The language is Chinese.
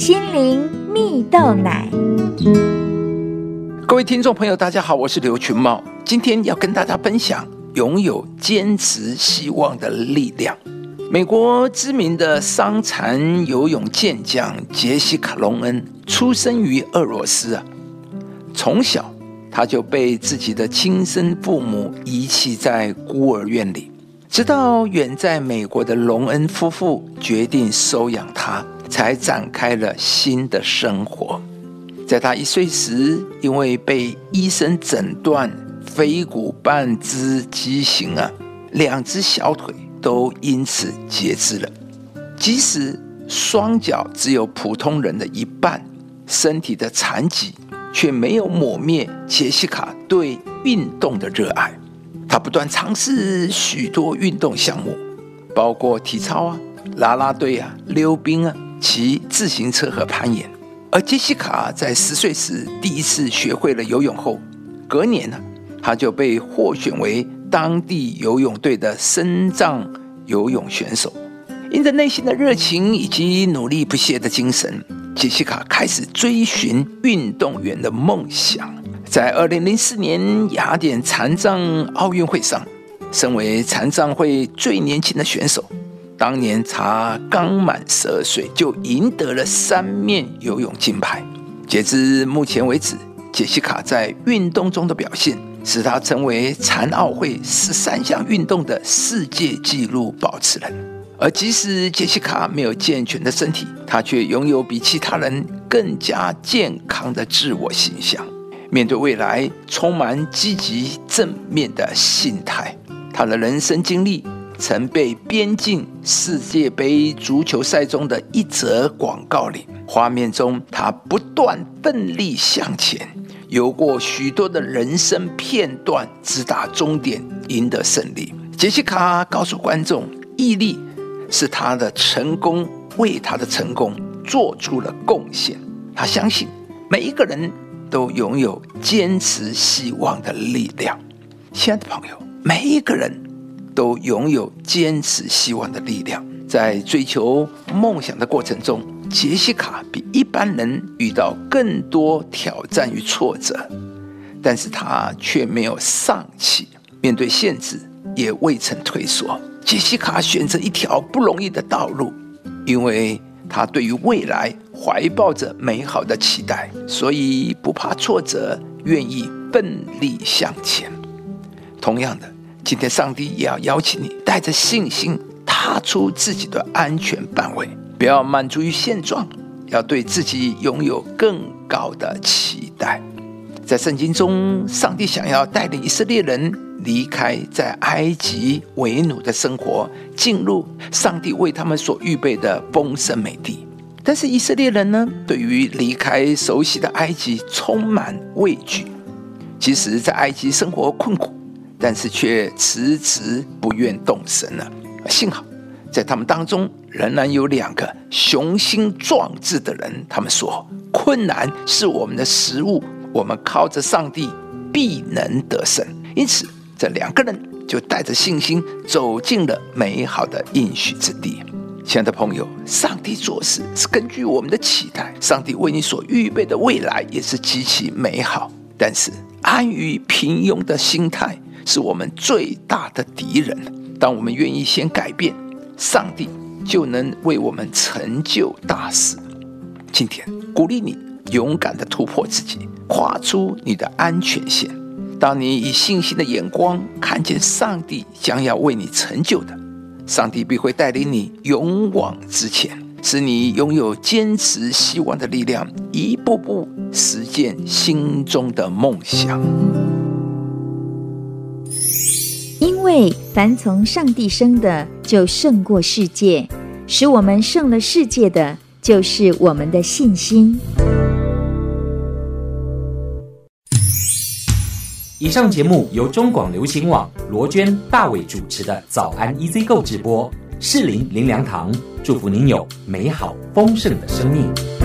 心灵蜜豆奶。各位听众朋友，大家好，我是刘群茂，今天要跟大家分享拥有坚持希望的力量。美国知名的伤残游泳健将杰西卡·隆恩出生于俄罗斯啊，从小他就被自己的亲生父母遗弃在孤儿院里，直到远在美国的隆恩夫妇决定收养他，才展开了新的生活。在他一岁时，因为被医生诊断腓骨半肢畸形啊，两只小腿都因此截肢了。即使双脚只有普通人的一半，身体的残疾却没有抹灭杰西卡对运动的热爱。他不断尝试许多运动项目，包括体操啊、啦啦队啊、溜冰啊、骑自行车和攀岩。而杰西卡在十岁时第一次学会了游泳后，隔年呢，她就被获选为当地游泳队的深藏游泳选手。因着内心的热情以及努力不懈的精神，杰西卡开始追寻运动员的梦想。在二零零四年雅典残障奥运会上，身为残障会最年轻的选手。当年他刚满十二岁，就赢得了三面游泳金牌。截至目前为止，杰西卡在运动中的表现，使他成为残奥会十三项运动的世界纪录保持人。而即使杰西卡没有健全的身体，他却拥有比其他人更加健康的自我形象。面对未来，充满积极正面的心态。他的人生经历。曾被编进世界杯足球赛中的一则广告里，画面中他不断奋力向前，游过许多的人生片段，直达终点，赢得胜利。杰西卡告诉观众，毅力是他的成功，为他的成功做出了贡献。他相信每一个人都拥有坚持希望的力量。亲爱的朋友，每一个人。都拥有坚持希望的力量。在追求梦想的过程中，杰西卡比一般人遇到更多挑战与挫折，但是他却没有丧气，面对限制也未曾退缩。杰西卡选择一条不容易的道路，因为他对于未来怀抱着美好的期待，所以不怕挫折，愿意奋力向前。同样的。今天，上帝也要邀请你，带着信心踏出自己的安全范围，不要满足于现状，要对自己拥有更高的期待。在圣经中，上帝想要带领以色列人离开在埃及为奴的生活，进入上帝为他们所预备的丰盛美地。但是，以色列人呢，对于离开熟悉的埃及充满畏惧，即使在埃及生活困苦。但是却迟迟不愿动身了。幸好，在他们当中仍然有两个雄心壮志的人。他们说：“困难是我们的食物，我们靠着上帝必能得胜。”因此，这两个人就带着信心走进了美好的应许之地。亲爱的朋友，上帝做事是根据我们的期待，上帝为你所预备的未来也是极其美好。但是，安于平庸的心态。是我们最大的敌人。当我们愿意先改变，上帝就能为我们成就大事。今天鼓励你勇敢的突破自己，跨出你的安全线。当你以信心的眼光看见上帝将要为你成就的，上帝必会带领你勇往直前，使你拥有坚持希望的力量，一步步实现心中的梦想。因为凡从上帝生的，就胜过世界；使我们胜了世界的，就是我们的信心。以上节目由中广流行网罗娟、大伟主持的《早安 EZ 购》直播，适林林良堂祝福您有美好丰盛的生命。